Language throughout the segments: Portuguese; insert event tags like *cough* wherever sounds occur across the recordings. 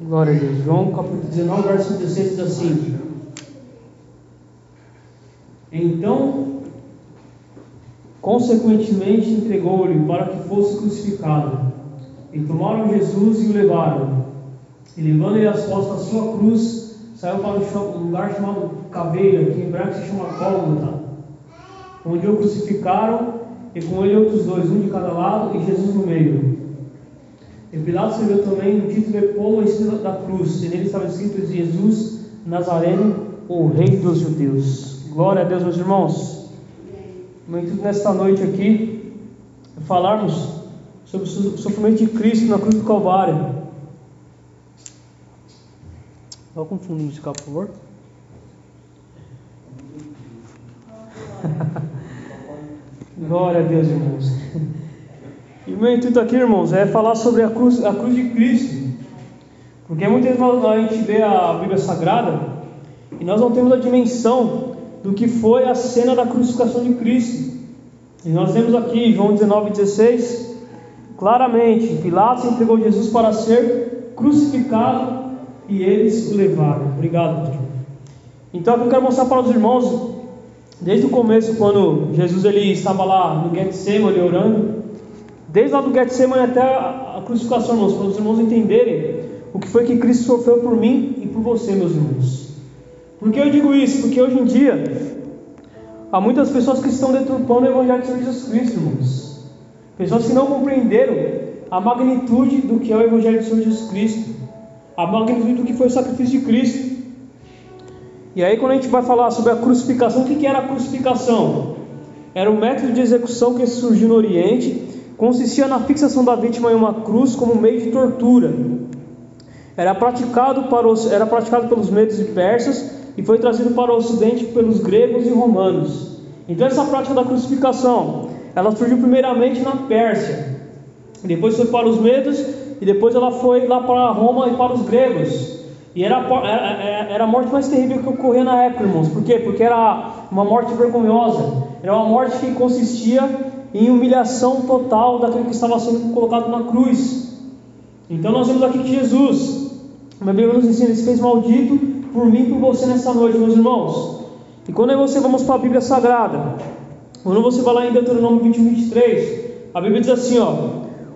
Glória a Deus. João capítulo 19, verso 16 diz assim: Então, consequentemente, entregou-lhe para que fosse crucificado. E tomaram Jesus e o levaram. E levando-lhe as costas a sua cruz, saiu para um lugar chamado Caveira, que em hebraico se chama Gólgota, onde o crucificaram, e com ele outros dois, um de cada lado e Jesus no meio. E Pilatos escreveu também o título de Polo em cima da cruz, e nele estava escrito Jesus Nazareno, o Rei dos Judeus. Glória a Deus, meus irmãos. Meu intuito nesta noite aqui falarmos sobre o sofrimento de Cristo na cruz do Calvário. Coloca um fundo por favor. *laughs* Glória a Deus, irmãos. *laughs* E o meu intuito aqui, irmãos, é falar sobre a cruz, a cruz de Cristo. Porque muitas vezes a gente vê a Bíblia Sagrada e nós não temos a dimensão do que foi a cena da crucificação de Cristo. E nós vemos aqui, João 19, 16, claramente: Pilatos entregou Jesus para ser crucificado e eles o levaram. Obrigado, pastor. Então, eu quero mostrar para os irmãos, desde o começo, quando Jesus ele estava lá no Getsemane orando, Desde lá do Getsemane até a crucificação, irmãos, para os irmãos entenderem o que foi que Cristo sofreu por mim e por você, meus irmãos. Por que eu digo isso? Porque hoje em dia há muitas pessoas que estão deturpando o Evangelho de Jesus Cristo, irmãos. Pessoas que não compreenderam a magnitude do que é o Evangelho de Jesus Cristo, a magnitude do que foi o sacrifício de Cristo. E aí, quando a gente vai falar sobre a crucificação, o que era a crucificação? Era um método de execução que surgiu no Oriente consistia na fixação da vítima em uma cruz como meio de tortura. Era praticado, para os, era praticado pelos medos e persas e foi trazido para o ocidente pelos gregos e romanos. Então essa prática da crucificação, ela surgiu primeiramente na Pérsia, depois foi para os medos e depois ela foi lá para Roma e para os gregos. E era, era, era a morte mais terrível que ocorria na época, irmãos. Por quê? Porque era uma morte vergonhosa. Era uma morte que consistia em humilhação total daquele que estava sendo colocado na cruz. Então nós vemos aqui que Jesus, a Bíblia nos ensina, ele se fez maldito por mim e por você nessa noite, meus irmãos. E quando você vamos para a Bíblia Sagrada, quando você vai lá em Deuteronômio 21, 23, a Bíblia diz assim: ó,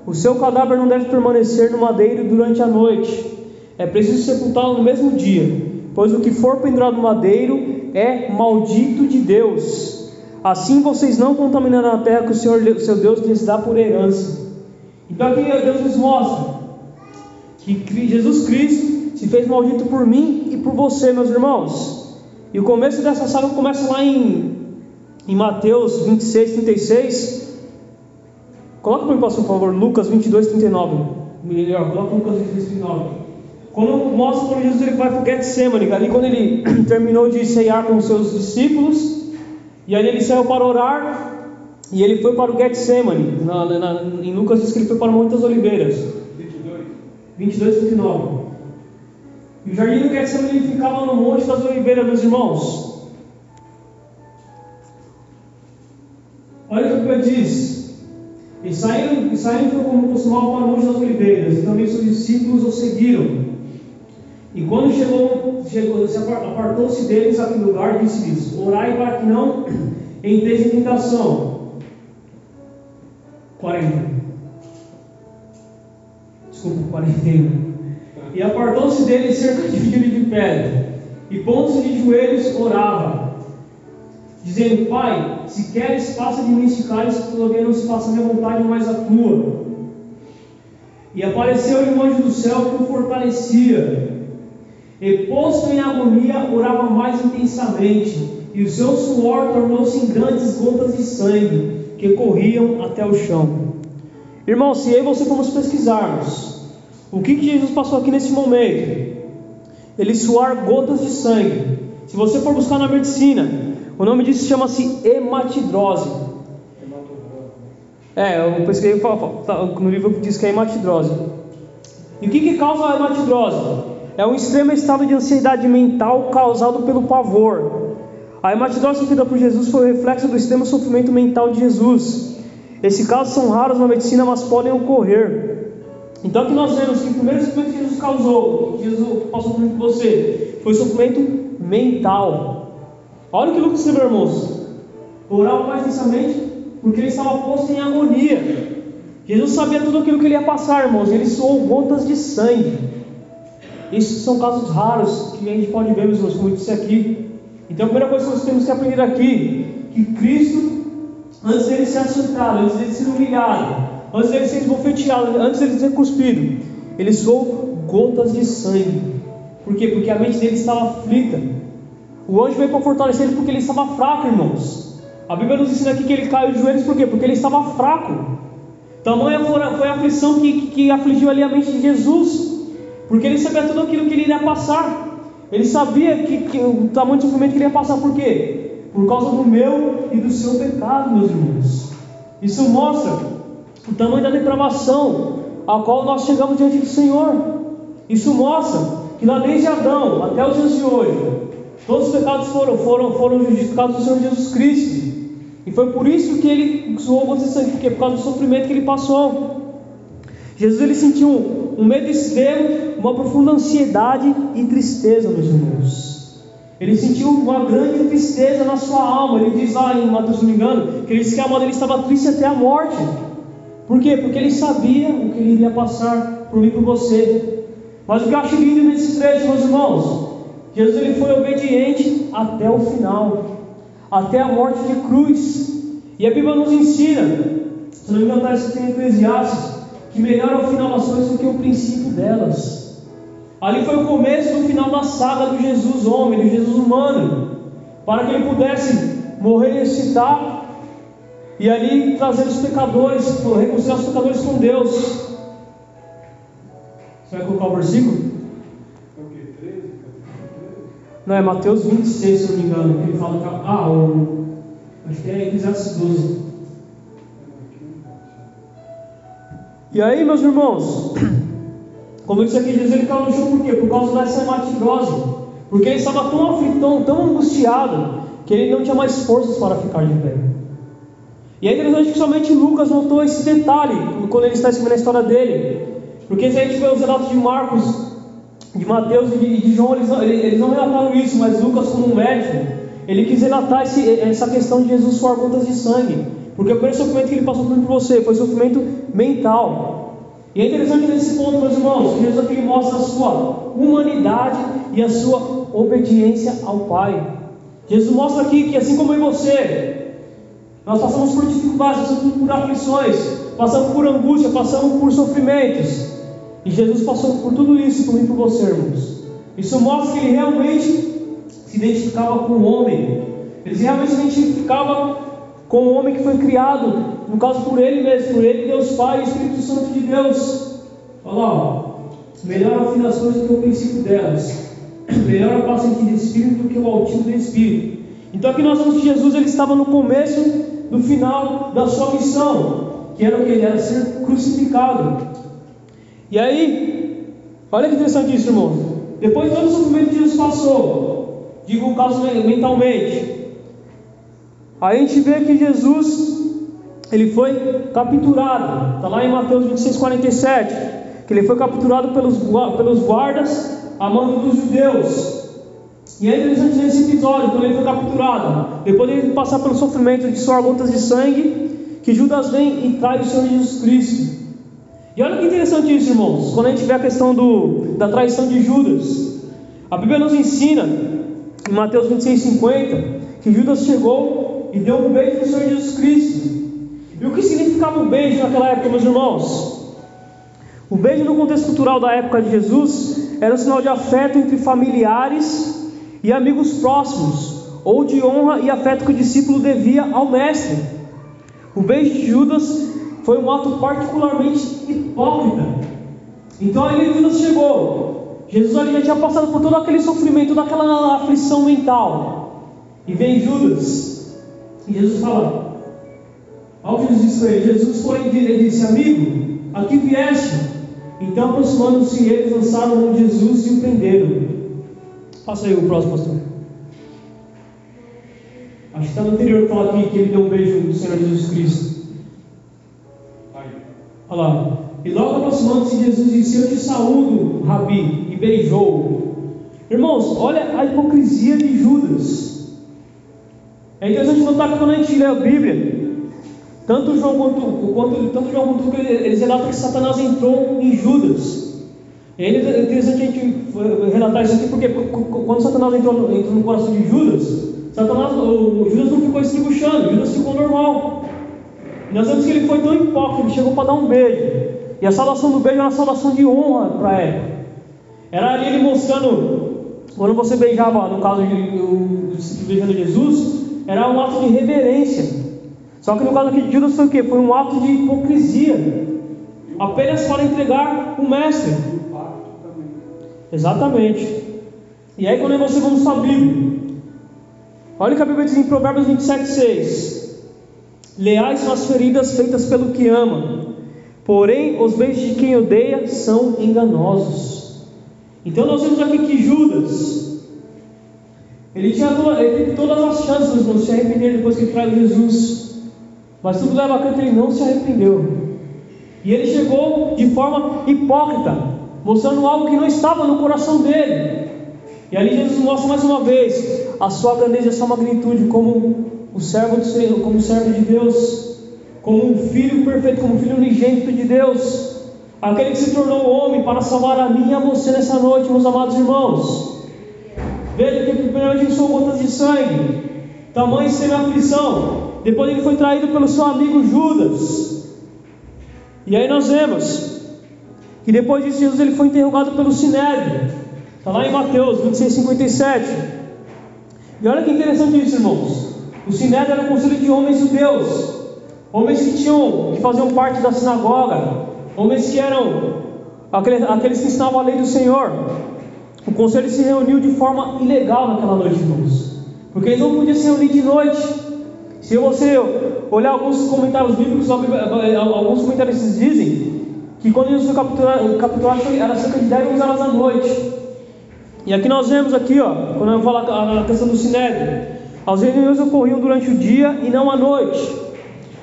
o seu cadáver não deve permanecer no madeiro durante a noite, é preciso sepultá-lo no mesmo dia, pois o que for pendurado no madeiro é maldito de Deus. Assim vocês não contaminarão a terra que o Senhor, seu Deus, lhes dá por herança. Então aqui Deus nos mostra que Jesus Cristo se fez maldito por mim e por você, meus irmãos. E o começo dessa saga começa lá em, em Mateus 26, 36. Coloca para mim, por favor, Lucas 22, 39. Melhor, coloca Lucas 22, 39. Quando mostra quando Jesus ele vai para o Getsemane, ali quando ele *clears throat* terminou de ceiar com os seus discípulos, e aí ele saiu para orar e ele foi para o Getsemane. Na, na, em Lucas diz que ele foi para o Monte das Oliveiras. 22. 22, 29. E o jardim do Getsemane ele ficava no Monte das Oliveiras, meus irmãos. Olha o que Bíblia diz. E saindo, e saindo foi como costumava para o Monte das Oliveiras, e também seus discípulos o seguiram. E quando chegou, chegou apartou-se deles aquele lugar, disse-lhes: Orai para que não entreis *clears throat* em tentação. 40. Desculpa, 41. E apartou-se deles cerca de filho de pedra, e pondo-se de joelhos, orava, dizendo: Pai, se queres, passa de mim este cálice, todavia não se faça a minha vontade, mas a tua. E apareceu-lhe um anjo do céu que o fortalecia. E posto em agonia, orava mais intensamente, e o seu suor tornou-se em grandes gotas de sangue que corriam até o chão. Irmão, se eu e você formos pesquisarmos o que, que Jesus passou aqui nesse momento, ele suar gotas de sangue. Se você for buscar na medicina, o nome disso chama-se hematidrose. É, eu pesquisei no livro que diz que é hematidrose. E o que, que causa a hematidrose? É um extremo estado de ansiedade mental causado pelo pavor. A hematidose sofrida por Jesus foi o reflexo do extremo sofrimento mental de Jesus. Esses casos são raros na medicina, mas podem ocorrer. Então aqui nós vemos que o primeiro sofrimento que Jesus causou, que Jesus passou por você, foi sofrimento mental. Olha o que Lucas escreveu, irmãos. Orava mais intensamente porque ele estava posto em agonia. Jesus sabia tudo aquilo que ele ia passar, irmãos. Ele soou gotas de sangue. Esses são casos raros que a gente pode ver, meus irmãos, como eu disse aqui. Então a primeira coisa que nós temos que aprender aqui, que Cristo, antes dele ser açoitado, antes dele ser humilhado, antes dele ser esbofeteado, antes dele ser cuspido, ele soou gotas de sangue. Por quê? Porque a mente dele estava aflita. O anjo veio para fortalecer ele porque ele estava fraco, irmãos. A Bíblia nos ensina aqui que ele caiu de joelhos, por quê? Porque ele estava fraco. Tamanha foi a aflição que, que, que afligiu ali a mente de Jesus. Porque ele sabia tudo aquilo que ele iria passar. Ele sabia que, que o tamanho de sofrimento que ele ia passar, por quê? Por causa do meu e do seu pecado, meus irmãos. Isso mostra o tamanho da depravação a qual nós chegamos diante do Senhor. Isso mostra que lá desde Adão até os dias de hoje, todos os pecados foram, foram, foram justificados no Senhor Jesus Cristo. E foi por isso que ele suou você sangue, porque por causa do sofrimento que ele passou. Jesus ele sentiu um, um medo extremo, uma profunda ansiedade e tristeza, meus irmãos. Ele sentiu uma grande tristeza na sua alma. Ele diz lá em Mateus, se não me engano, que ele disse que a alma dele estava triste até a morte. Por quê? Porque ele sabia o que ele iria passar por mim e por você. Mas o que eu acho lindo nesse trecho, meus irmãos, Jesus ele foi obediente até o final, até a morte de cruz. E a Bíblia nos ensina, se não me engano, está em Eclesiastes, que melhor é o final das coisas do que o princípio delas. Ali foi o começo do final da saga do Jesus homem, do Jesus humano, para que ele pudesse morrer e ressuscitar e ali trazer os pecadores, reconciliar os pecadores com Deus. Você vai colocar o versículo? Não, é Mateus 26, se eu não me engano, que ele fala que. Ah, o, acho que é Eclesiastes 12. E aí, meus irmãos, como disse aqui, Jesus ele caiu no chão por quê? Por causa dessa hematidrose. Porque ele estava tão aflito, tão, angustiado, que ele não tinha mais forças para ficar de pé. E é interessante que somente Lucas notou esse detalhe quando ele está escrevendo a história dele. Porque se a gente vê os relatos de Marcos, de Mateus e de, de João, eles não, eles não relataram isso, mas Lucas, como um médico, ele quis relatar esse, essa questão de Jesus suar gotas de sangue. Porque o primeiro sofrimento que ele passou por você foi sofrimento mental. E é interessante nesse ponto, meus irmãos, Jesus aqui mostra a sua humanidade e a sua obediência ao Pai. Jesus mostra aqui que assim como em você, nós passamos por dificuldades, passamos por aflições, passamos por angústia, passamos por sofrimentos. E Jesus passou por tudo isso por mim e por você, irmãos. Isso mostra que ele realmente se identificava com o homem. Ele realmente se identificava com o homem que foi criado, no caso por ele mesmo, por ele, Deus Pai Espírito Santo de Deus. Olha lá, melhor é o fim das coisas do que o princípio delas. *clears throat* Melhor o paciente de espírito do que o altivo de espírito. Então aqui nós vemos que Jesus ele estava no começo do final da sua missão, que era o que? Ele era ser crucificado. E aí, olha que interessante isso, irmão. Depois de todo o sofrimento que Jesus passou, digo o caso mentalmente, aí a gente vê que Jesus ele foi capturado. Está lá em Mateus 26, 47. Que ele foi capturado pelos, pelos guardas a mando dos judeus. E é interessante nesse episódio, quando ele foi capturado, depois de ele passar pelo sofrimento de suar gotas de sangue, que Judas vem e traz o Senhor Jesus Cristo. E olha que interessante isso, irmãos, quando a gente vê a questão do, da traição de Judas. A Bíblia nos ensina, em Mateus 26, 50, que Judas chegou e deu um beijo no Senhor Jesus Cristo. E o que significava o beijo naquela época, meus irmãos? O beijo no contexto cultural da época de Jesus era um sinal de afeto entre familiares e amigos próximos, ou de honra e afeto que o discípulo devia ao mestre. O beijo de Judas foi um ato particularmente hipócrita. Então aí Judas chegou. Jesus ali já tinha passado por todo aquele sofrimento, toda aquela aflição mental. E vem Judas. E Jesus fala: Olha o que Jesus disse para ele. Jesus, porém, disse: Amigo, aqui vieste. Então, aproximando-se eles, lançaram mão de Jesus e o prenderam. Passa aí o próximo, pastor. Acho que está no anterior que fala aqui que ele deu um beijo no Senhor Jesus Cristo. Olha lá. E logo aproximando-se Jesus disse: Eu te saúdo, Rabi, e beijou. Irmãos, olha a hipocrisia de Judas. É interessante notar que quando a gente lê a Bíblia, tanto João quanto, quanto, tanto João quanto eles relatam que Satanás entrou em Judas. É interessante a gente relatar isso aqui, porque quando Satanás entrou, entrou no coração de Judas, Satanás, o Judas não ficou estribuchando, Judas ficou normal. Nós vemos que ele foi tão hipócrita, ele chegou para dar um beijo. E a saudação do beijo era uma saudação de honra para época. Era ali ele mostrando, quando você beijava, no caso de beijando Jesus, era um ato de reverência. Só que no caso aqui de Judas foi o quê? Foi um ato de hipocrisia. Apenas para entregar o mestre. Exatamente. E aí quando você vamos para a Bíblia. Olha o que a Bíblia diz em Provérbios 27, 6. Leais são as feridas feitas pelo que ama, porém os beijos de quem odeia são enganosos. Então nós vemos aqui que Judas, ele tinha ele teve todas as chances de se arrepender depois que ele traiu Jesus, mas tudo leva a que ele não se arrependeu. E ele chegou de forma hipócrita, mostrando algo que não estava no coração dele. E ali Jesus mostra mais uma vez a sua grandeza a sua magnitude como o servo do Senhor, como servo de Deus, como um filho perfeito, como um filho unigênito de Deus, aquele que se tornou homem para salvar a mim e a você nessa noite, meus amados irmãos. Veja que primeiramente são gotas de sangue, tamanho sem aflição. Depois ele foi traído pelo seu amigo Judas. E aí nós vemos que depois disso Jesus ele foi interrogado pelo Sinédrio. Está lá em Mateus 26, 57. E olha que interessante isso, irmãos. O Sinédrio era um conselho de homens judeus, homens que tinham, que faziam parte da sinagoga, homens que eram aqueles, aqueles que ensinavam a lei do Senhor. O conselho se reuniu de forma ilegal naquela noite, irmãos, porque eles não podiam se reunir de noite. Se você olhar alguns comentários bíblicos, alguns comentaristas dizem que quando Jesus foi capturado, capturado era cerca de 10 horas da noite. E aqui nós vemos aqui, ó, quando eu falo a questão do sinédrio, as reuniões ocorriam durante o dia e não à noite.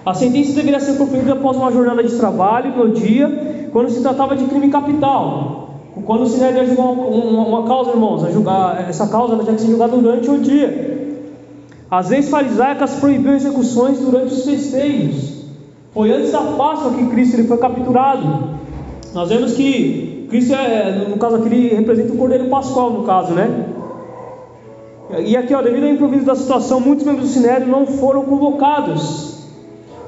A sentença deveria ser conferida após uma jornada de trabalho no dia, quando se tratava de crime capital. Quando o sinédrio julgar uma, uma, causa, irmãos, julgar, essa causa ela tinha que ser julgada durante o dia. As leis farisaicas proibiam execuções durante os festejos. Foi antes da Páscoa que Cristo ele foi capturado. Nós vemos que Cristo, é, no caso aqui, ele representa o Cordeiro Pascual, no caso, né? E aqui, ó, devido ao improviso da situação, muitos membros do Sinédrio não foram convocados.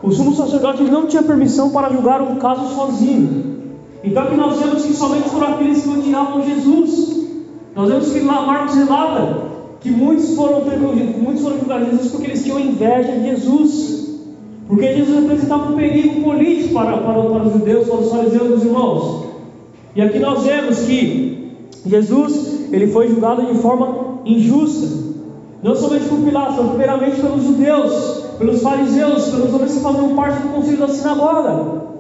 O sumo sacerdote não tinha permissão para julgar um caso sozinho. Então aqui nós vemos que somente foram aqueles que odiavam Jesus. Nós vemos que lá Marcos relata que muitos foram, muitos foram julgar Jesus porque eles tinham inveja de Jesus. Porque Jesus representava um perigo político para, para, para os judeus, para os fariseus, meus irmãos. E aqui nós vemos que Jesus ele foi julgado de forma injusta. Não somente por Pilatos, mas primeiramente pelos judeus, pelos fariseus, pelos homens que faziam parte do conselho da sinagoga.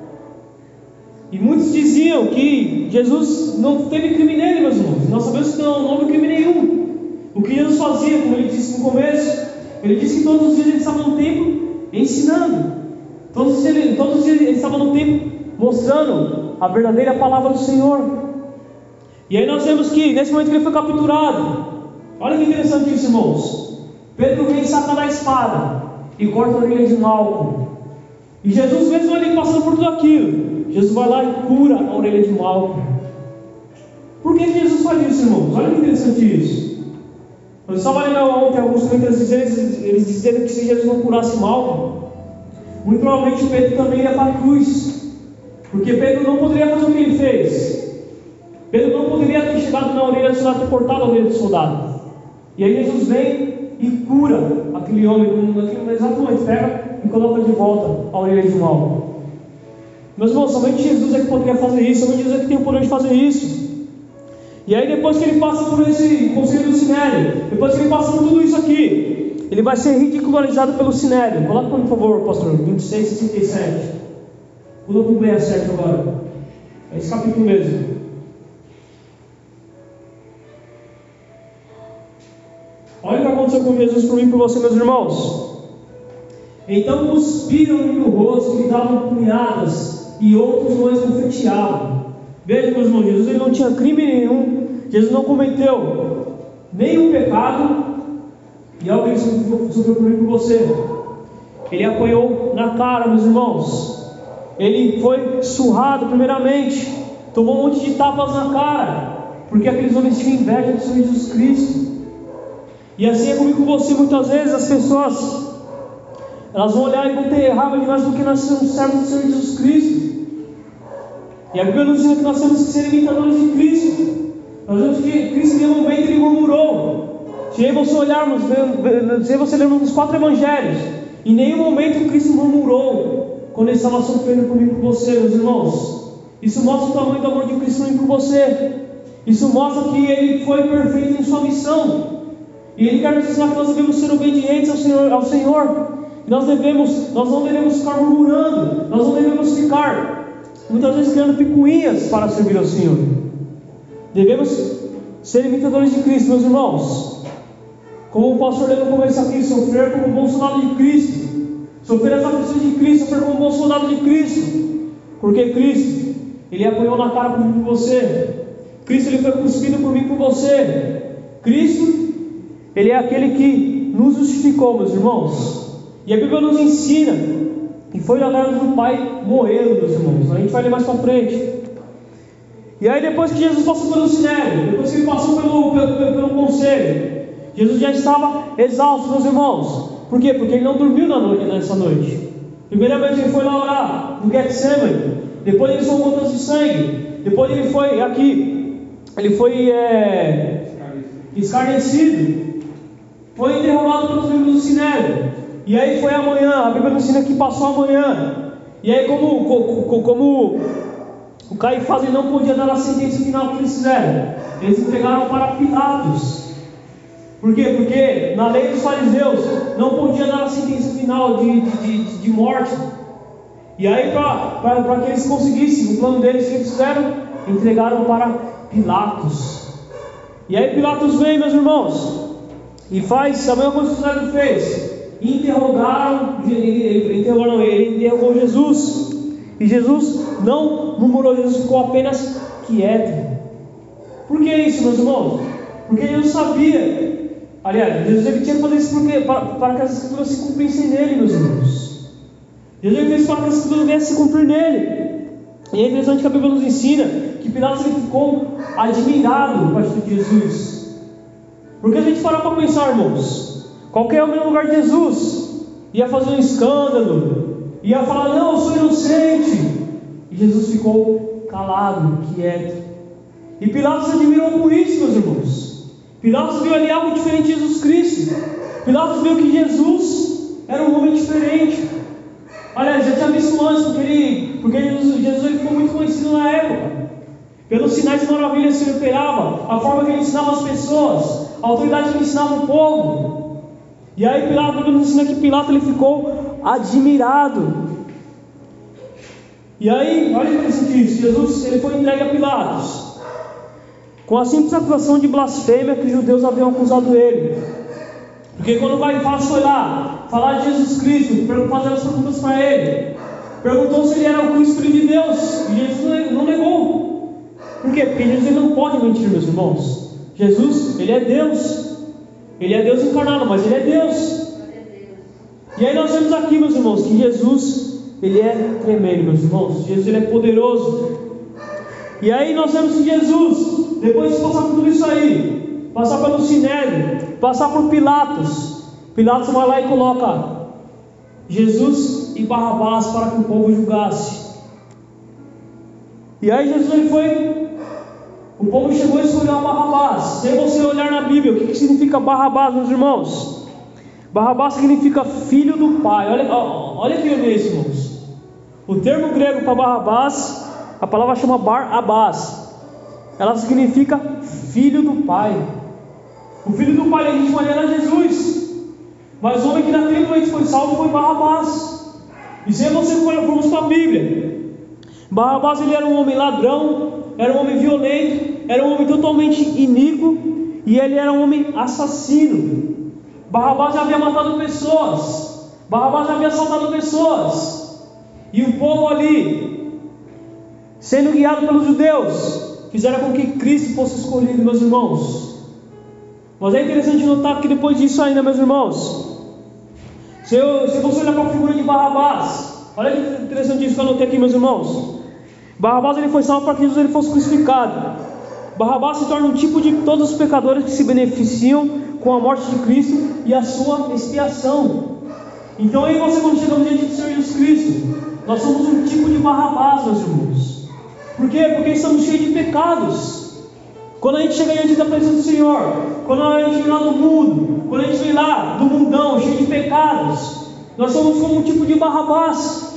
E muitos diziam que Jesus não teve crime nele, meus irmãos. Nós sabemos que não, não houve crime nenhum. O que Jesus fazia, como ele disse no começo, ele disse que todos os dias ele estava no templo ensinando. Todos os dias, todos os dias ele estava no templo mostrando a verdadeira palavra do Senhor. E aí nós vemos que nesse momento que ele foi capturado, olha que interessante isso, irmãos. Pedro vem saca da espada e corta a orelha de Malco. E Jesus, mesmo ali passando por tudo aquilo, Jesus vai lá e cura a orelha de Malco. Por que Jesus faz isso, irmãos? Olha que interessante isso. Eu estava lendo ontem alguns comentários eles dizendo que se Jesus não curasse mal, muito provavelmente Pedro também ia para a cruz. Porque Pedro não poderia fazer o que ele fez. Pedro não poderia ter chegado na orelha do soldado e cortado a orelha do soldado. E aí Jesus vem e cura aquele homem, naquele exato momento, pega e coloca de volta a orelha de mal. Meus irmãos, somente Jesus é que poderia fazer isso, somente Jesus é que tem o poder de fazer isso. E aí depois que ele passa por esse conselho do Sinério, depois que ele passa por tudo isso aqui, ele vai ser ridicularizado pelo Sinério. Coloca por favor, pastor, 26 e 67. Pula para o 67 agora. É esse capítulo mesmo. Olha o que aconteceu com Jesus por mim e por você, meus irmãos. Então cuspiram-lhe no rosto e davam punhadas e outros o esbofeteavam. Veja, meus irmãos, Jesus ele não tinha crime nenhum, Jesus não cometeu nenhum pecado, e algo ele sofreu por mim por você. Ele apanhou na cara, meus irmãos. Ele foi surrado, primeiramente, tomou um monte de tapas na cara, porque aqueles homens tinham inveja do Senhor Jesus Cristo. E assim é comigo com você, muitas vezes as pessoas elas vão olhar e vão ter raiva de nós porque nós somos servos do Senhor Jesus Cristo. E a Bíblia nos ensina que nós temos que ser imitadores de Cristo. Nós vemos que Cristo em nenhum momento ele murmurou. Se você olharmos, se você lermos os quatro evangelhos, em nenhum momento Cristo murmurou quando ele estava sofrendo por mim por você, meus irmãos. Isso mostra o tamanho do amor de Cristo por mim por você. Isso mostra que ele foi perfeito em sua missão. E ele quer nos ensinar que nós devemos ser obedientes ao Senhor. Ao Senhor. Nós devemos, nós não devemos ficar murmurando, nós não devemos ficar muitas vezes criando picuinhas para servir ao Senhor. Devemos ser imitadores de Cristo, meus irmãos. Como o pastor leu no começo aqui, sofrer como um bom soldado de Cristo. Sofrer as aflições de Cristo, sofrer como um bom soldado de Cristo. Porque Cristo, Ele apanhou na cara por mim por você. Cristo, Ele foi cuspido por mim por você. Cristo, Ele é aquele que nos justificou, meus irmãos. E a Bíblia nos ensina que foi casa do Pai morrendo, meus irmãos. A gente vai ler mais para frente. E aí depois que Jesus passou pelo sinédrio, depois que ele passou pelo, pelo, pelo, pelo conselho, Jesus já estava exausto, meus irmãos. Por quê? Porque ele não dormiu na noite, nessa noite. Primeiramente ele foi lá orar no Getsemane. Depois ele soltou gotas de sangue. Depois ele foi aqui. Ele foi é, escarnecido. Foi interrogado pelos membros do sinédrio. E aí foi amanhã, a Bíblia ensina que passou amanhã. E aí, como, como, como o Caifás não podia dar a sentença final que eles fizeram, eles entregaram para Pilatos. Por quê? Porque na lei dos fariseus não podia dar a sentença final de, de, de, de morte. E aí, para que eles conseguissem o plano deles, que eles fizeram? Entregaram para Pilatos. E aí Pilatos vem, meus irmãos, e faz a mesma coisa que o Senhor fez interrogaram, interrogaram ele, interrogou Jesus. E Jesus não murmurou, Jesus ficou apenas quieto. Por que isso, meus irmãos? Porque Jesus sabia. Aliás, Jesus ele tinha que fazer isso porque, para, para que as escrituras se cumprissem nele, meus irmãos. Jesus fez para que as escrituras viessem se cumprir nele. E é interessante que a Bíblia nos ensina que Pilatos ele ficou admirado com a atitude de Jesus. Porque a gente para para pensar, irmãos. Qualquer homem no lugar de Jesus ia fazer um escândalo, ia falar: Não, eu sou inocente. E Jesus ficou calado, quieto. E Pilatos admirou com isso, meus irmãos. Pilatos viu ali algo diferente de Jesus Cristo. Pilatos viu que Jesus era um homem diferente. Aliás, já tinha visto antes, porque, ele, porque Jesus, Jesus ele ficou muito conhecido na época. Pelos sinais e maravilhas que ele operava, a forma que ele ensinava as pessoas, a autoridade que ele ensinava o povo. E aí Pilato nos ensina que Pilato ele ficou admirado. E aí, olha que interessante isso, Jesus ele foi entregue a Pilatos com a simples acusação de blasfêmia que os judeus haviam acusado ele. Porque quando o Caifás foi lá falar de Jesus Cristo, fazer as perguntas para ele, perguntou se ele era o Cristo de Deus, e Jesus não negou. Por quê? Porque Jesus ele não pode mentir, meus irmãos. Jesus, ele é Deus. Ele é Deus encarnado, mas Ele é Deus. E aí nós vemos aqui, meus irmãos, que Jesus, Ele é tremendo, meus irmãos. Jesus, Ele é poderoso. E aí nós vemos que Jesus, depois de passar por tudo isso aí, passar pelo Sinédrio, passar por Pilatos, Pilatos vai lá e coloca Jesus e Barrabás para que o povo julgasse. E aí Jesus ele foi o povo chegou a escolher Barrabás. Se você olhar na Bíblia, o que, que significa Barrabás, meus irmãos? Barrabás significa filho do pai. Olha, olha que isso, irmãos. O termo grego para Barrabás, a palavra chama Barabás. Ela significa filho do pai. O filho do pai legítimo ali era Jesus. Mas o homem que naquele momento foi salvo foi Barrabás. E se você formos para a Bíblia, Barrabás ele era um homem ladrão, era um homem violento, era um homem totalmente iníquo e ele era um homem assassino. Barrabás já havia matado pessoas, Barrabás já havia assaltado pessoas, e o povo ali sendo guiado pelos judeus, fizeram com que Cristo fosse escolhido, meus irmãos. Mas é interessante notar que depois disso ainda, meus irmãos, se, eu, se você olhar para a figura de Barrabás, olha que interessante isso que eu anotei aqui, meus irmãos. Barrabás ele foi salvo para que Jesus ele fosse crucificado. Barrabás se torna um tipo de todos os pecadores que se beneficiam com a morte de Cristo e a sua expiação. Então, aí você, quando chegamos diante do Senhor Jesus Cristo, nós somos um tipo de Barrabás, meus irmãos. Por quê? Porque estamos cheios de pecados. Quando a gente chega diante da presença do Senhor, quando a gente vem lá do mundo, quando a gente vem lá do mundão, cheio de pecados, nós somos como um tipo de Barrabás.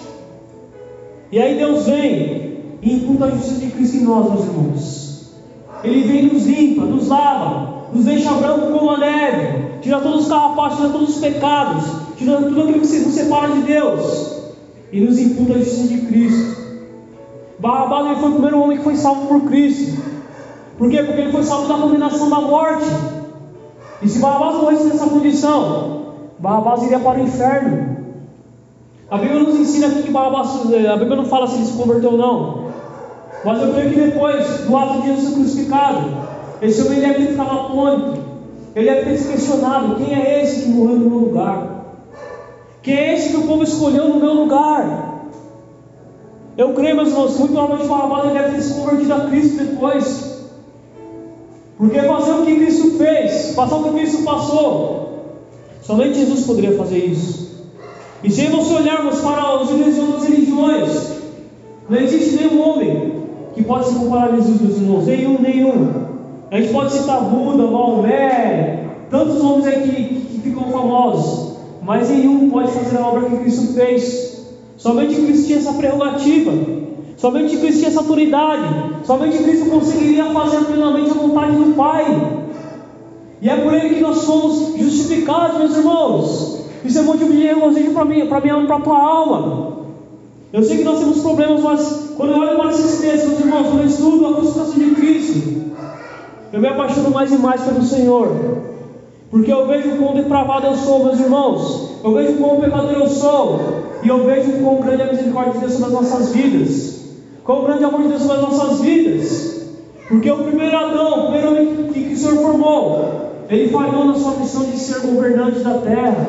E aí Deus vem e imputa a justiça de Cristo em nós, meus irmãos. Ele vem e nos limpa, nos lava, nos deixa branco como a neve, tira todos os carrapatos, tira todos os pecados, tira tudo aquilo que nos separa de Deus e nos imputa a justiça de Cristo. Barrabás foi o primeiro homem que foi salvo por Cristo. Por quê? Porque ele foi salvo da condenação da morte. E se Barrabás morresse nessa condição, Barrabás iria para o inferno. A Bíblia nos ensina aqui que Barrabás, a Bíblia não fala se ele se converteu ou não. Mas eu creio que depois do ato de Jesus crucificado, esse homem deve ter ficado atônito. Ele deve ter se questionado: quem é esse que morreu no meu lugar? Quem é esse que o povo escolheu no meu lugar? Eu creio, meus irmãos, muito provavelmente Barrabás deve ter se convertido a Cristo depois. Porque fazer o que Cristo fez, passar o que Cristo passou, somente Jesus poderia fazer isso. E se você olharmos para os religiões, não existe nenhum homem que pode se comparar a Jesus, meus irmãos. Nenhum, nenhum. A gente pode citar Buda, Maomé, tantos homens aí que, que ficam famosos, mas nenhum pode fazer a obra que Cristo fez. Somente Cristo tinha essa prerrogativa. Somente Cristo tinha essa autoridade. Somente Cristo conseguiria fazer plenamente a vontade do Pai. E é por Ele que nós somos justificados, meus irmãos. Isso é motivo de regozijo para mim, para minha para a tua alma. Eu sei que nós temos problemas, mas quando eu olho para esses textos, meus irmãos, quando eu estudo a crucificação de Cristo, eu me apaixono mais e mais pelo Senhor. Porque eu vejo quão depravado eu sou, meus irmãos. Eu vejo quão pecador eu sou. E eu vejo quão grande é a misericórdia de Deus sobre as nossas vidas. Quão grande é amor de Deus sobre as nossas vidas. Porque o primeiro Adão, o primeiro homem que, que o Senhor formou, ele falhou na sua missão de ser governante da terra.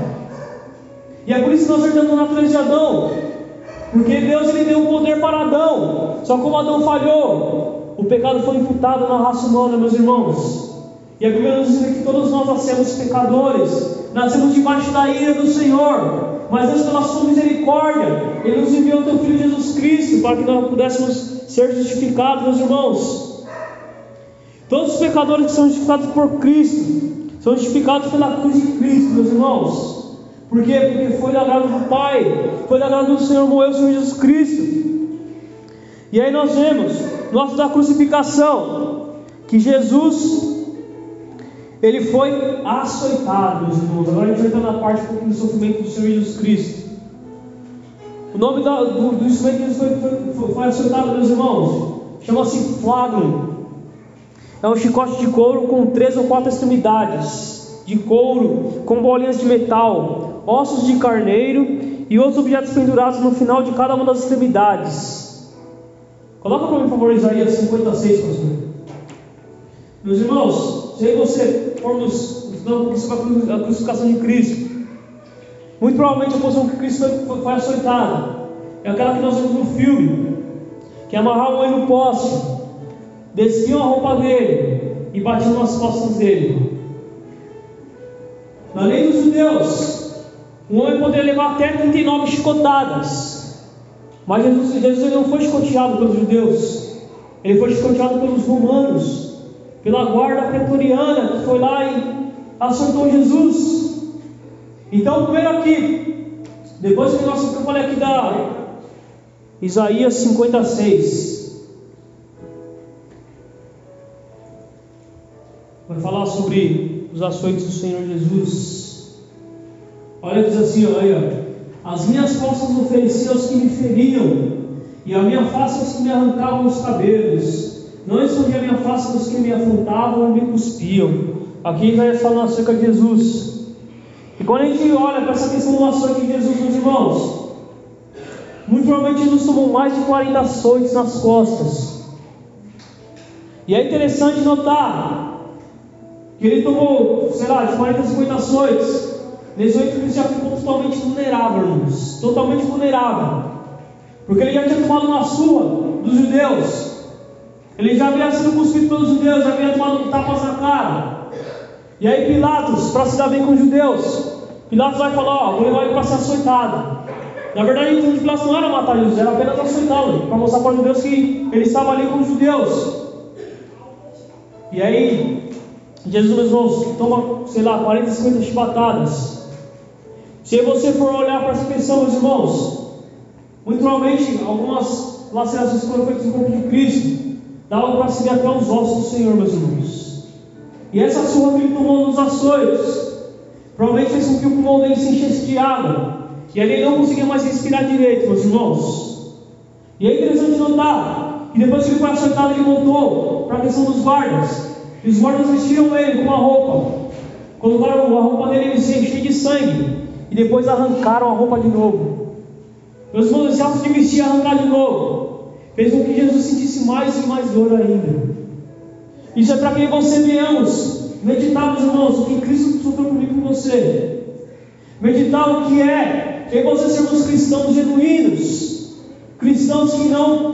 E é por isso que nós herdamos a natureza de Adão. Porque Deus ele deu o poder para Adão. Só como Adão falhou, o pecado foi imputado na raça humana, meus irmãos. E a Bíblia nos diz que todos nós nascemos pecadores, nascemos debaixo da ira do Senhor. Mas Deus, pela sua misericórdia, Ele nos enviou o Teu Filho Jesus Cristo para que nós pudéssemos ser justificados, meus irmãos. Todos os pecadores que são justificados por Cristo, são justificados pela cruz de Cristo, meus irmãos. Por quê? Porque foi da graça do Pai, foi da graça do Senhor, morreu o Senhor Jesus Cristo. E aí nós vemos, ato da crucificação, que Jesus, ele foi açoitado, meus irmãos. Agora a gente vai entrar na parte do sofrimento do Senhor Jesus Cristo. O nome da, do, do instrumento que foi, foi, foi, foi açoitado, meus irmãos, chama-se flagrum. É um chicote de couro com três ou quatro extremidades de couro, com bolinhas de metal, ossos de carneiro e outros objetos pendurados no final de cada uma das extremidades. Coloca para mim, por favor, Isaías 56, pastor. Meus irmãos, se você formos estudando a crucificação de Cristo, muito provavelmente a posição que Cristo foi, foi açoitado é aquela que nós vemos no filme, que amarravam ele no poste, desciam a roupa dele e batiam nas costas dele. Na lei dos judeus, um homem poderia levar até 39 chicotadas. Mas Jesus, Jesus não foi chicoteado pelos judeus. Ele foi chicoteado pelos romanos. Pela guarda pretoriana que foi lá e assaltou Jesus. Então, primeiro aqui, depois que nós, eu falei aqui da Isaías 56. Vai falar sobre os açoites do Senhor Jesus. Olha, diz assim: olha, as minhas costas ofereci aos que me feriam, e a minha face aos que me arrancavam os cabelos. Não escondi a minha face dos que me afrontavam e me cuspiam. Aqui já falando acerca de Jesus. E quando a gente olha para essa questão do açoite de Jesus, meus irmãos, muito provavelmente Jesus tomou mais de 40 açoites nas costas. E é interessante notar que ele tomou, sei lá, de 40 a 50 açoites. Nesse momento ele já ficou totalmente vulnerável, irmãos. Totalmente vulnerável. Porque ele já tinha tomado uma surra dos judeus. Ele já havia sido cuspido pelos judeus, já havia tomado tapas na cara. E aí Pilatos, para se dar bem com os judeus, Pilatos vai falar, ó, vou levar ele para ser açoitado. Na verdade, a intenção de Pilatos não era matar Jesus, era apenas açoitá-lo, para mostrar para os judeus que ele estava ali com os judeus. E aí, Jesus, meus irmãos, toma, sei lá, 40, 50 chibatadas. Se você for olhar para questão, meus irmãos, muito provavelmente algumas lacerações foram feitas no corpo de Cristo, davam para seguir até os ossos do Senhor, meus irmãos. E essa surra que ele tomou nos açoites, provavelmente fez com que o pulmão dele se enchesse de água. E ele não conseguia mais respirar direito, meus irmãos. E é interessante notar que depois que ele foi açoitado, ele voltou para a questão dos guardas. E os guardas vestiram ele com uma roupa. Colocaram a roupa dele cheia de sangue. E depois arrancaram a roupa de novo. Meus irmãos, esse ato de vestir arrancar de novo fez com que Jesus sentisse mais e mais dor ainda. Isso é para que você venhamos meditar, meus irmãos, o que Cristo sofreu comigo com você. Meditar o que é que você sermos cristãos genuínos, cristãos que não,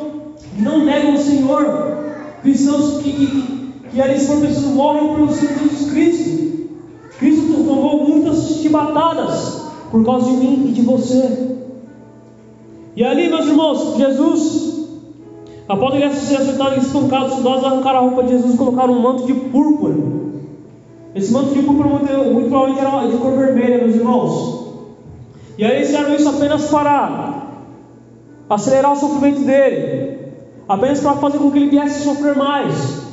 que não negam o Senhor, cristãos que, que, que se for preciso morrem pelo Senhor Jesus Cristo. Cristo tomou muitas chibatadas por causa de mim e de você. E ali, meus irmãos, Jesus, após ele ser acertado e espancado, os soldados arrancaram a roupa de Jesus e colocaram um manto de púrpura. Esse manto de púrpura muito, provavelmente era de cor vermelha, meus irmãos. E aí eles fizeram isso apenas para acelerar o sofrimento dele, apenas para fazer com que ele viesse sofrer mais.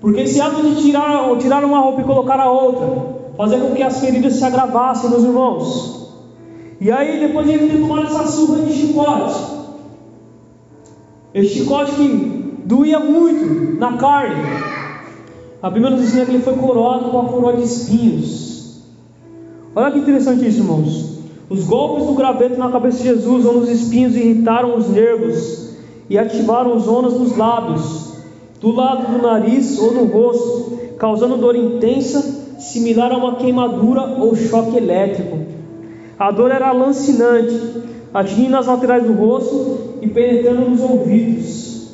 Porque esse ato de tirar, tirar uma roupa e colocar a outra, fazer com que as feridas se agravassem, meus irmãos. E aí, depois de ele ter tomado essa surra de chicote, esse chicote que doía muito na carne, a Bíblia nos ensina que ele foi coroado com a coroa de espinhos. Olha que interessante isso, irmãos. Os golpes do graveto na cabeça de Jesus ou nos espinhos irritaram os nervos e ativaram zonas dos lábios, do lado do nariz ou no rosto, causando dor intensa, similar a uma queimadura ou choque elétrico. A dor era lancinante, atingindo as laterais do rosto e penetrando nos ouvidos.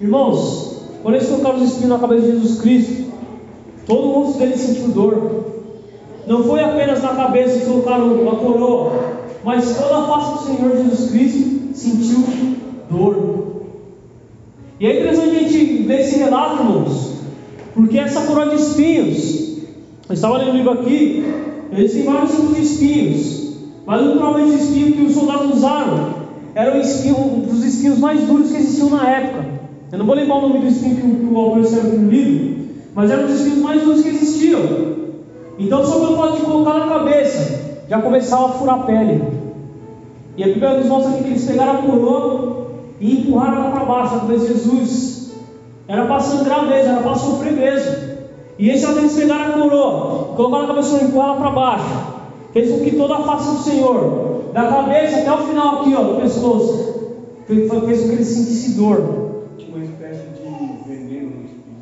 Irmãos, quando eles colocaram os espinhos na cabeça de Jesus Cristo, todo o rosto dele sentiu dor. Não foi apenas na cabeça que colocaram a coroa, mas toda a face do Senhor Jesus Cristo sentiu dor. E é interessante a gente ver esse relato, irmãos, porque essa coroa de espinhos, eu estava lendo o livro aqui, existem vários tipos de espinhos, mas naturalmente o espinho que os soldados usaram era o espinho, um dos espinhos mais duros que existiam na época. Eu não vou lembrar o nome do espinho que o, que o autor escreveu no livro, mas eram os espinhos mais duros que existiam. Então, só pelo fato de colocar na cabeça, já começava a furar a pele. E a Bíblia nos mostra aqui que eles pegaram a coroa e empurraram ela para baixo, a cabeça de Jesus. Era para sangrar mesmo, era para sofrer mesmo. E esse até pegaram a coroa, colocaram a cabeça e empurraram para baixo. Fez com que toda a face do Senhor, da cabeça até o final aqui, ó, do pescoço, fez, com que ele sentisse dor. Tinha uma espécie de veneno no espinho.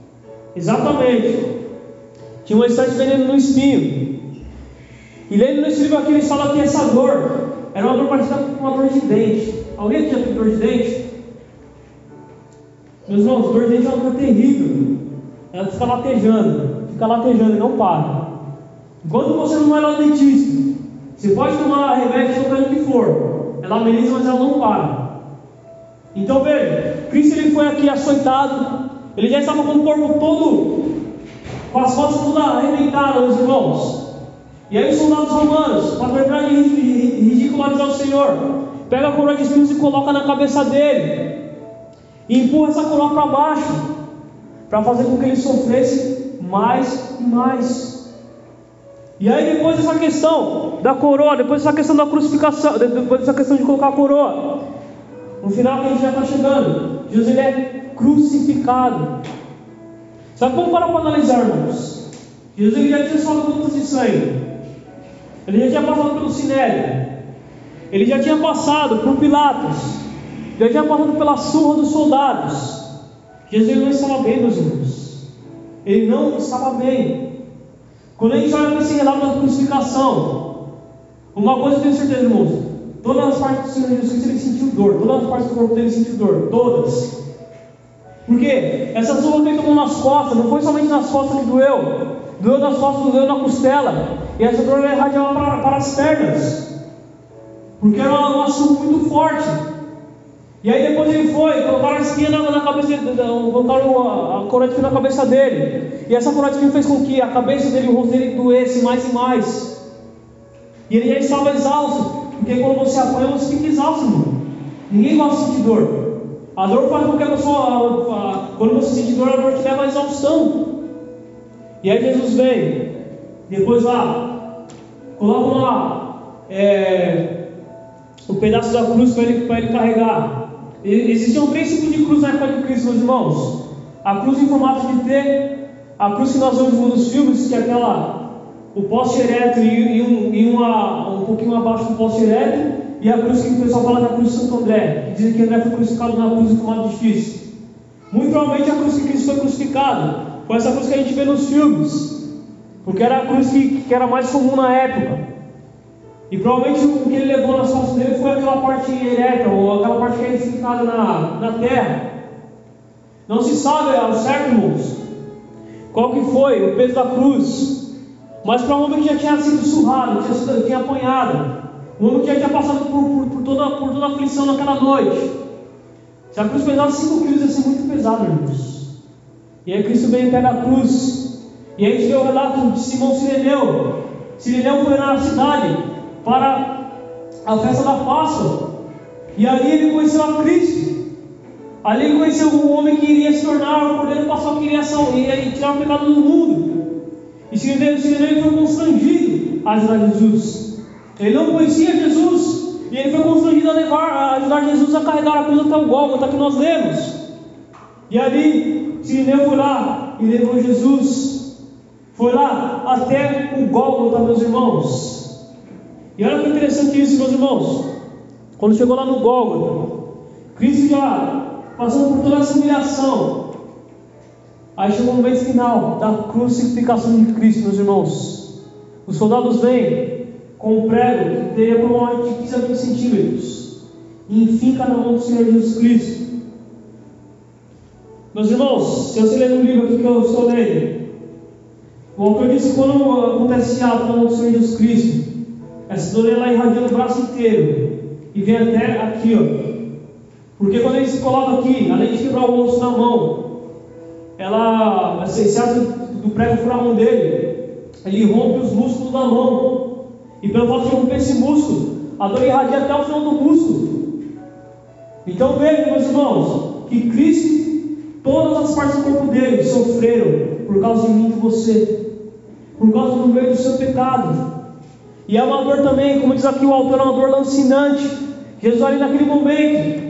Exatamente. Tinha uma espécie de veneno no espinho. E lendo nesse livro aqui, eles falam que essa dor era uma dor parecida com uma dor de dente. Alguém aqui já teve dor de dente? Meus irmãos, dor de dente é uma dor terrível. Ela fica latejando, fica latejando e não para. Enquanto você não vai lá dentista, você pode tomar remédio tocando o que for. Ela ameniza, mas ela não para. Então veja, Cristo ele foi aqui açoitado, ele já estava com o corpo todo, com as costas todas arrebentadas, meus irmãos. E aí os soldados romanos, para terminar de ridicularizar o Senhor, pega a coroa de espinhos e coloca na cabeça dele. E empurra essa coroa para baixo, para fazer com que ele sofresse mais e mais. E aí depois dessa questão da coroa, depois dessa questão da crucificação, depois dessa questão de colocar a coroa, no final que a gente já está chegando, Jesus ele é crucificado. Sabe como para para analisar, irmãos? Jesus ele já tinha suado gotas de sangue. Ele já tinha passado pelo sinédrio. Ele já tinha passado por Pilatos, já tinha passado pela surra dos soldados. Jesus não estava bem, meus irmãos. Ele não estava bem. Quando a gente olha para esse relato da crucificação, uma coisa eu tenho certeza, irmãos: todas as partes do Senhor Jesus Cristo ele sentiu dor, todas as partes do corpo dele sentiu dor, todas. Porque essa que ele tomou nas costas, não foi somente nas costas que doeu, doeu nas costas, doeu na costela, e essa dor irradiava para, para as pernas, porque era uma surra muito forte. E aí depois ele foi, colocaram a espinha na, cabeça colocaram a, a coroa de na cabeça dele. E essa coroa de espinho fez com que a cabeça dele o rosto dele doesse mais e mais. E ele já estava exausto, porque quando você apanha, você fica exausto, irmão. Ninguém gosta de sentir dor. A dor faz com que a pessoa, quando você sente dor, a dor te leva à exaustão. E aí Jesus vem, depois lá, coloca lá é, pedaço da cruz para ele, ele carregar. Existiam três tipos de cruz na época de Cristo, meus irmãos. A cruz em formato de T, a cruz que nós vemos nos filmes, que é aquela, o poste ereto e, e, um, e uma, um pouquinho abaixo do poste ereto, e a cruz que o pessoal fala da cruz de Santo André, que dizem que André foi crucificado na cruz em formato difícil. Muito provavelmente a cruz que Cristo foi crucificado foi essa cruz que a gente vê nos filmes, porque era a cruz que, que era mais comum na época. E provavelmente o que ele levou nas costas dele foi aquela parte ereta, ou aquela parte que é edificada na, na terra. Não se sabe ao certo, irmãos, qual que foi o peso da cruz. Mas para um homem que já tinha sido surrado, tinha, tinha apanhado, um homem que já tinha passado por, por, por, toda, por toda a aflição naquela noite. Se a cruz pesasse 5 quilos, ia ser muito pesado, irmãos. E aí Cristo veio e pega a cruz. E aí a gente vê o relato de Simão Sireneu. Sireneu foi na cidade para a festa da Páscoa. E ali ele conheceu a Cristo. Ali ele conheceu um homem que iria se tornar o Cordeiro Pascal que iria, iria tirar o pecado do mundo. E se ele foi constrangido a ajudar Jesus. Ele não conhecia Jesus. E ele foi constrangido a levar, a ajudar Jesus a carregar a cruz até o Gólgota que nós lemos. E ali, Sirineu foi lá e levou Jesus. Foi lá até o Gólgota, meus irmãos. E olha que interessante isso, meus irmãos. Quando chegou lá no Gólgota, Cristo já passando por toda essa humilhação. Aí chegou o momento final da crucificação de Cristo, meus irmãos. Os soldados vêm com um prego que teria provavelmente 15 a 20 centímetros e enfica na mão do Senhor Jesus Cristo. Meus irmãos, se você ler no livro aqui que eu estou lendo, o autor disse que quando acontece ato na mão do Senhor Jesus Cristo, essa dor ela irradia no braço inteiro e vem até aqui, ó. Porque quando ele se coloca aqui, além de quebrar o osso na mão, ela, esse ato do prego furar a mão dele, ele rompe os músculos da mão. E pelo fato de romper esse músculo, a dor irradia até o final do músculo. Então veja, meus irmãos, que Cristo, todas as partes do corpo dele sofreram por causa de mim e de você, por causa do meio do seu pecado. E é uma dor também, como diz aqui o autor, é uma dor lancinante. Jesus ali naquele momento,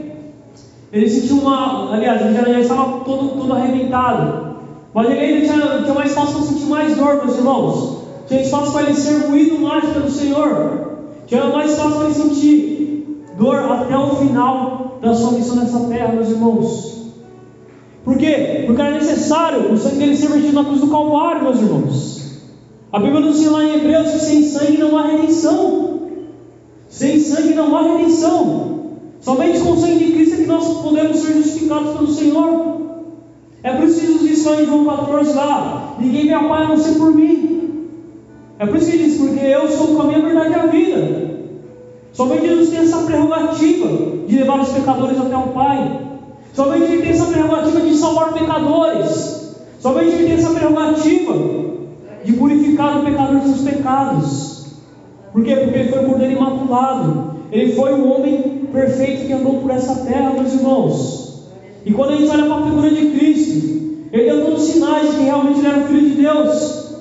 ele sentiu uma. Aliás, ele já, já estava todo, todo arrebentado. Mas ele ainda tinha, tinha mais espaço para sentir mais dor, meus irmãos. Tinha espaço para ele ser moído mais pelo Senhor. Tinha mais espaço para ele sentir dor até o final da sua missão nessa terra, meus irmãos. Por quê? Porque era necessário o sangue dele ser vertido na cruz do Calvário, meus irmãos. A Bíblia nos ensina lá em Hebreus que sem sangue não há redenção. Sem sangue não há redenção. Somente com o sangue de Cristo é que nós podemos ser justificados pelo Senhor. É Jesus disse lá em João 14 lá, ninguém me apoia a não ser por mim. É por isso que diz, porque eu sou o caminho, a verdade e a vida. Somente Jesus tem essa prerrogativa de levar os pecadores até o Pai. Somente Ele tem essa prerrogativa de salvar pecadores. Somente Ele tem essa prerrogativa de purificar o pecador dos seus pecados. Por quê? Porque ele foi o cordeiro imaculado. Ele foi o homem perfeito que andou por essa terra, meus irmãos. E quando a gente olha para a figura de Cristo, ele deu todos os sinais de que realmente ele era o Filho de Deus.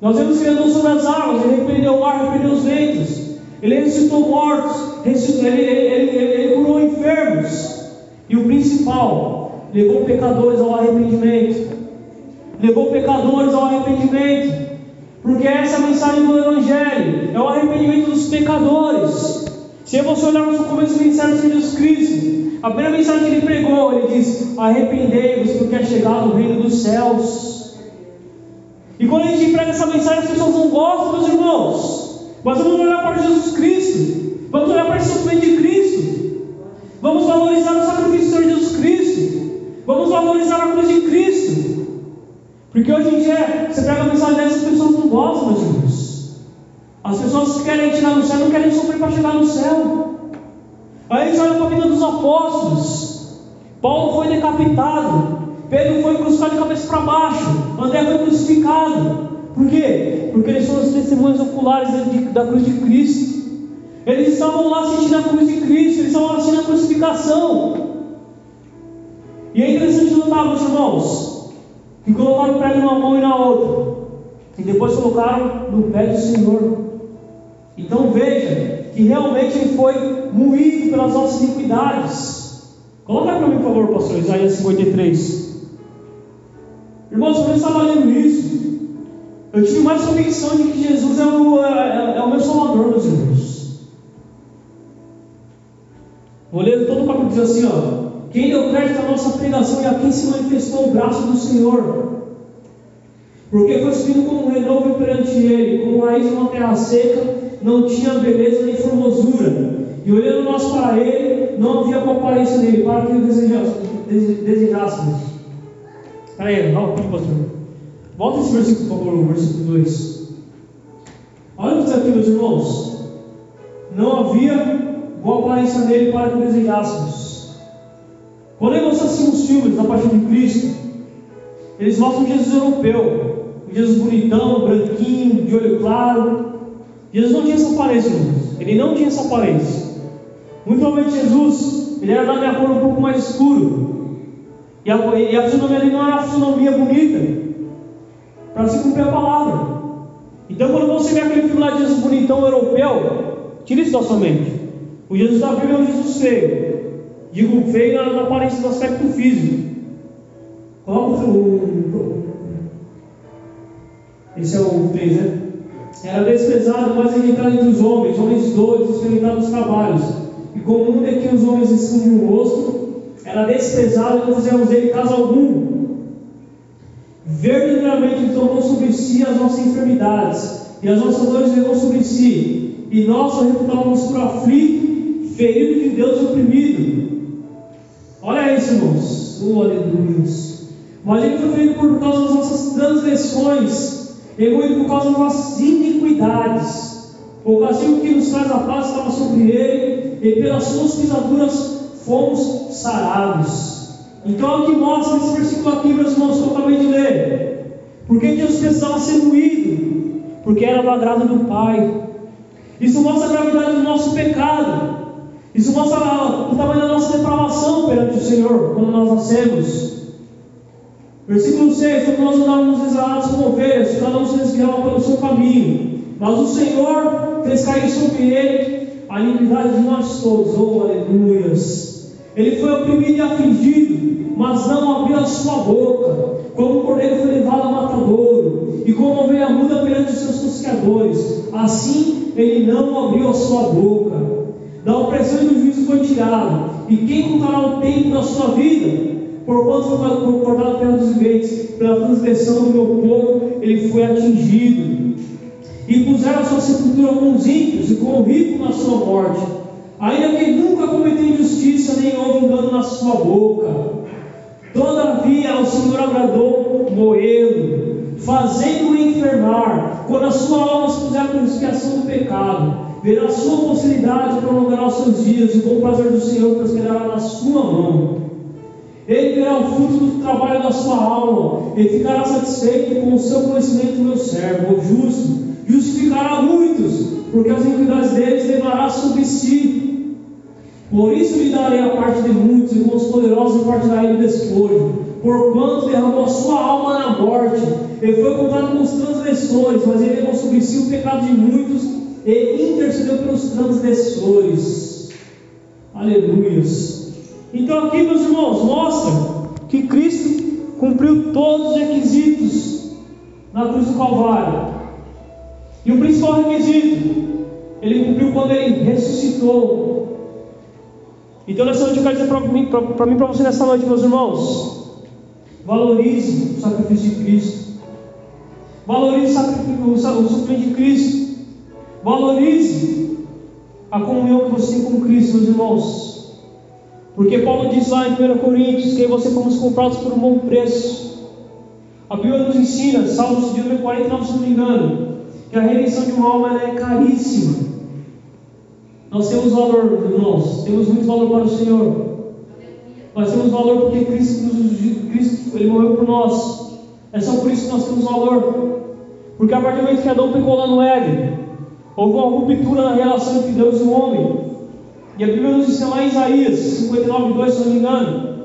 Nós vemos que ele andou sobre as águas, ele repreendeu o mar, repreendeu os ventos, ele ressuscitou mortos, ressuscitou, ele, ele, ele, ele curou enfermos. E o principal, levou pecadores ao arrependimento levou pecadores ao arrependimento, porque essa é a mensagem do Evangelho, é o arrependimento dos pecadores. Se você olharmos no começo do ministério de Jesus Cristo, a primeira mensagem que ele pregou, ele diz: Arrependei-vos, porque é chegado o reino dos céus. E quando a gente prega essa mensagem, as pessoas não gostam, meus irmãos. Mas vamos olhar para Jesus Cristo, vamos olhar para esse sofrimento de Cristo, vamos valorizar o sacrifício do Senhor Jesus Cristo, vamos valorizar a cruz de Cristo. Porque hoje em dia, você prega a mensagem dessa, as pessoas não gostam, meus irmãos. As pessoas que querem chegar no céu não querem sofrer para chegar no céu. Aí a gente olha para a vida dos apóstolos. Paulo foi decapitado. Pedro foi crucificado de cabeça para baixo. André foi crucificado. Por quê? Porque eles foram os testemunhos oculares da cruz de Cristo. Eles estavam lá assistindo a cruz de Cristo. Eles estavam assistindo a crucificação. E é interessante notar, meus irmãos, que colocaram o prego numa mão e na outra. E depois colocaram no pé do Senhor. Então veja que realmente ele foi moído pelas nossas iniquidades. Coloca para mim, por favor, pastor Isaías 53. Irmãos, quando eu estava lendo isso, eu tive mais convicção de que Jesus é o, é, é o meu Salvador, meus irmãos. Vou ler todo o capítulo diz assim: ó, Quem deu crédito à nossa pregação e a quem se manifestou o braço do Senhor. Porque foi subindo como um renovo perante ele, como raiz de uma terra seca não tinha beleza nem formosura. E olhando nós para ele, não havia comparência nele, para que o desejássemos. Peraí, volta aqui, pastor. Volta esse versículo, por favor, o versículo 2. Olha o que está aqui, meus irmãos. Não havia boa aparência nele para que o desejássemos. Quando nós assistimos filmes da paixão de Cristo, eles mostram Jesus europeu, Jesus bonitão, branquinho, de olho claro, Jesus não tinha essa aparência, irmãos. Ele não tinha essa aparência. Muito provavelmente Jesus, ele era da minha cor um pouco mais escuro. E a, e a fisionomia dele não era a fisionomia bonita. Para se cumprir a palavra. Então quando você vê aquele filme lá de Jesus bonitão europeu, tira isso da sua mente. O Jesus da Bíblia é um Jesus feio. Digo feio na, na aparência do aspecto físico. Coloca o. esse é o 3, né? Era desprezado, mas rejeitado entre os homens, homens doidos, experimentados nos trabalhos. E comum é que os homens escondem o rosto, era desprezado e não fizemos dele caso algum. Verdadeiramente tomou sobre si as nossas enfermidades, e as nossas dores levou sobre si, e nós o reputávamos por aflito, ferido de Deus oprimido. Olha isso, irmãos. Oh, aleluia. Mas ele foi ferido por causa das nossas transgressões remoído por causa das nossas iniquidades. O castigo que nos traz a paz estava sobre ele, e pelas suas pisaduras fomos sarados. Então é o que mostra esse versículo aqui, meus irmãos, que eu acabei de ler. Porque Deus precisava ser moído? Porque era do agrado do Pai. Isso mostra a gravidade do nosso pecado. Isso mostra o tamanho da nossa depravação perante o Senhor, quando nós nascemos. Versículo 6: Quando nós andávamos exalados como ovelhas, cada um se desviava pelo seu caminho, mas o Senhor fez cair sobre ele a iniquidade de nós todos. Oh, aleluias! Ele foi oprimido e afligido, mas não abriu a sua boca. Como o cordeiro foi levado ao matadouro, e como ovelha muda perante os seus tosqueadores, assim ele não abriu a sua boca. Da opressão e do juízo foi tirado, e quem contará o tempo da sua vida? Porquanto foi cortado pela dos pela transgressão do meu povo, ele foi atingido. E puseram a sua sepultura com os ímpios e com o rico na sua morte. Ainda que nunca cometeu injustiça, nem houve engano na sua boca. Todavia ao Senhor agradou moê-lo, fazendo-o enfermar, quando a sua alma se puser com expiação do pecado. Verá sua posteridade e prolongará os seus dias, e o prazer do Senhor prosperará na sua mão. Ele verá o fruto do trabalho da sua alma, e ficará satisfeito com o seu conhecimento, meu servo, o justo. Justificará muitos, porque as iniquidades deles levará sobre si. Por isso lhe darei a parte de muitos, e com os poderosos repartirá ele despojo. Porquanto derramou a sua alma na morte, ele foi contado com os transgressores, mas ele levou sobre si o pecado de muitos e intercedeu pelos transgressores. Aleluias. Então, aqui, meus irmãos, mostra que Cristo cumpriu todos os requisitos na cruz do Calvário. E o principal requisito Ele cumpriu quando ele ressuscitou. Então, nessa noite, eu quero dizer para mim, para mim, para você nessa noite, meus irmãos, valorize o sacrifício de Cristo. Valorize o, o sofrimento de Cristo. Valorize a comunhão que você tem com Cristo, meus irmãos. Porque Paulo diz lá em 1 Coríntios que você fomos comprados por um bom preço. A Bíblia nos ensina, Salmos de número 49, se não me engano, que a redenção de uma alma é caríssima. Nós temos valor, irmãos, temos muito valor para o Senhor. Nós temos valor porque Cristo, Cristo ele morreu por nós. É só por isso que nós temos valor. Porque a partir do momento que Adão pecou lá no Éden, houve uma ruptura na relação entre Deus e o homem. E a Bíblia nos ensina lá em Isaías 59, 2, se não me engano,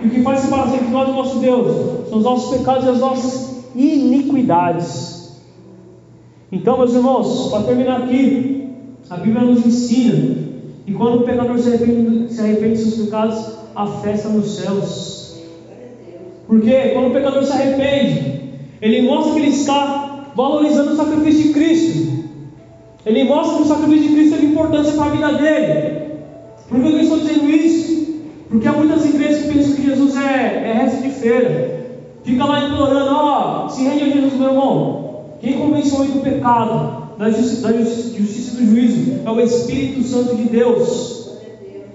que o que faz separação entre nós e o nosso Deus são os nossos pecados e as nossas iniquidades. Então, meus irmãos, para terminar aqui, a Bíblia nos ensina que quando o pecador se arrepende, se arrepende dos seus pecados, há festa nos céus. Porque quando o pecador se arrepende, ele mostra que ele está valorizando o sacrifício de Cristo. Ele mostra que o sacrifício de Cristo tem importância para a vida dele. Por que eu estou dizendo isso? Porque há muitas igrejas que pensam que Jesus é, é resto de feira. Fica lá implorando, ó, se rende a Jesus, meu irmão. Quem convenceu ele do pecado, da justiça, da justiça do juízo, é o Espírito Santo de Deus.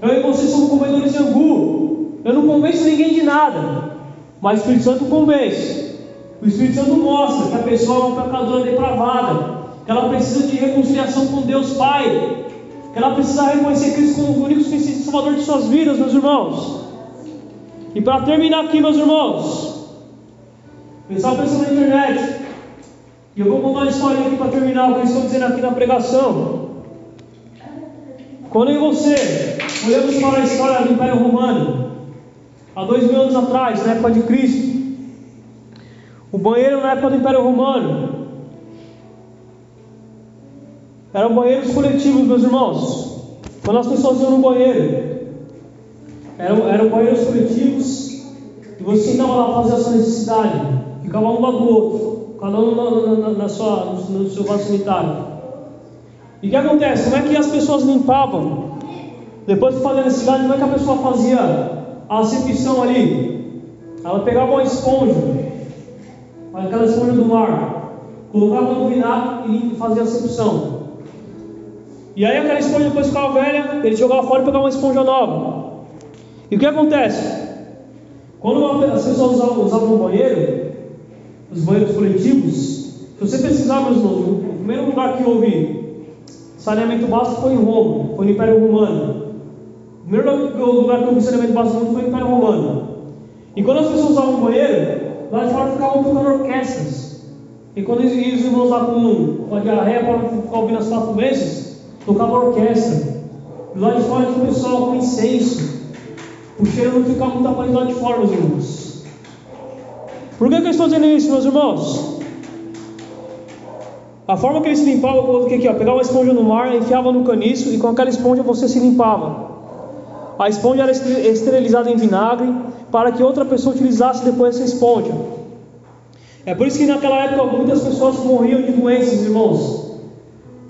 Eu e você somos comedores de angu. Eu não convenço ninguém de nada. Mas o Espírito Santo convence. O Espírito Santo mostra que a pessoa é uma pecadora depravada. Que ela precisa de reconciliação com Deus Pai. Que ela precisa reconhecer Cristo como o único suficiente Salvador de suas vidas, meus irmãos. E para terminar aqui, meus irmãos, estava pensando na internet. E eu vou contar uma história aqui para terminar o que eu estou dizendo aqui na pregação. Quando eu e você olhamos para a história do Império Romano, há dois mil anos atrás, na época de Cristo, o banheiro na época do Império Romano eram banheiros coletivos, meus irmãos. Quando as pessoas iam no banheiro, eram, eram banheiros coletivos e você sentava lá fazer a sua necessidade. Ficava um lado do outro, cada um na, na, na sua, no, seu vaso sanitário. E o que acontece? Como é que as pessoas limpavam? Depois de fazer a necessidade, como é que a pessoa fazia a acepção ali? Ela pegava uma esponja, aquela esponja do mar, colocava no vinagre e fazia a acepção. E aí aquela esponja depois ficava velha, ele jogava fora e pegava uma esponja nova. E o que acontece? Quando as pessoas usavam, usavam o banheiro, os banheiros coletivos, se você pesquisar, meus irmãos, o primeiro lugar que houve saneamento básico foi em Roma, foi no Império Romano. O primeiro lugar que houve saneamento básico foi no Império Romano. E quando as pessoas usavam o banheiro, lá de fora ficavam tocando orquestras. E quando os irmãos lá com, com a diarreia para ficar ouvindo as flatulências, tocava orquestra. Lado de fora tinha o pessoal com incenso. O cheiro não ficava muito aparente lá de fora, meus irmãos. Por que, que eu estou dizendo isso, meus irmãos? A forma que eles se limpavam, o que aqui, ó, pegava uma esponja no mar, enfiava no caniço e com aquela esponja você se limpava. A esponja era esterilizada em vinagre para que outra pessoa utilizasse depois essa esponja. É por isso que naquela época muitas pessoas morriam de doenças, irmãos.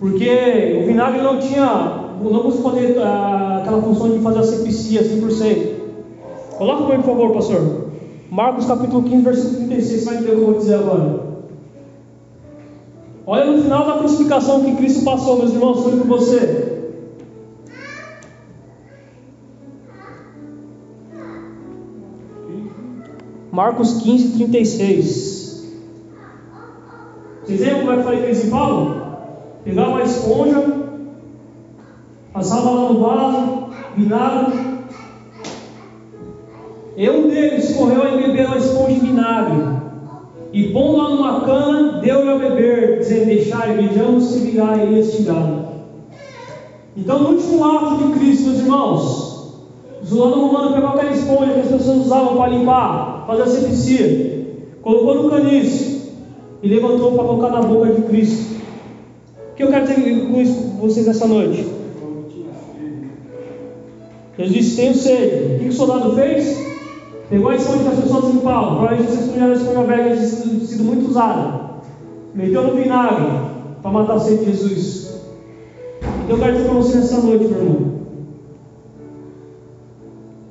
Porque o vinagre não tinha, não conseguia fazer uh, aquela função de fazer a sepsia 100%. Coloca para mim, por favor, pastor. Marcos capítulo 15, versículo 36, vai entender o que eu vou dizer agora. Olha no final da crucificação que Cristo passou, meus irmãos, foi por você. Marcos 15, 36. Vocês lembram como é que eu falei que eles limpavam? Pegava uma esponja, passava lá no vaso, vinagre. E um deles correu e bebeu a esponja em vinagre. E pondo lá numa cana, deu-lhe a beber, dizendo: Deixai, vejamos se virá ele estigado. Então, no último ato de Cristo, meus irmãos, o soldado romano pegou aquela esponja que as pessoas usavam para limpar, fazer a sepsia, colocou no caniço e levantou para colocar na boca de Cristo que eu quero dizer com vocês essa noite? Jesus disse: Tenho sede. O que o soldado fez? Pegou a esponja que as pessoas limpavam. Provavelmente essa esponja era esponja velha tinha sido, muito usada. Meteu no vinagre para matar a sede de Jesus. Eu quero dizer para você nessa noite, meu irmão.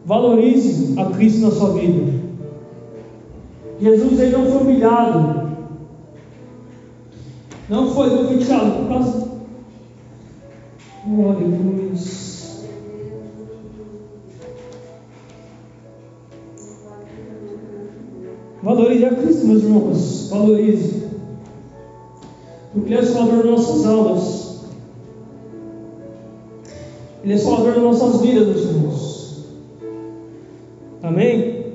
Valorize a Cristo na sua vida. Jesus ele não foi humilhado. Não foi, foi tirado por causa. Glória a Deus. Valorize a Cristo, meus irmãos. Valorize. Porque Ele é o Salvador das nossas almas. Ele é o Salvador das nossas vidas, meus irmãos. Amém?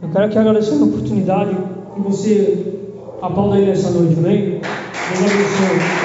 Eu quero aqui agradecer a oportunidade que você aplauda Ele nessa noite, amém? Deus abençoe.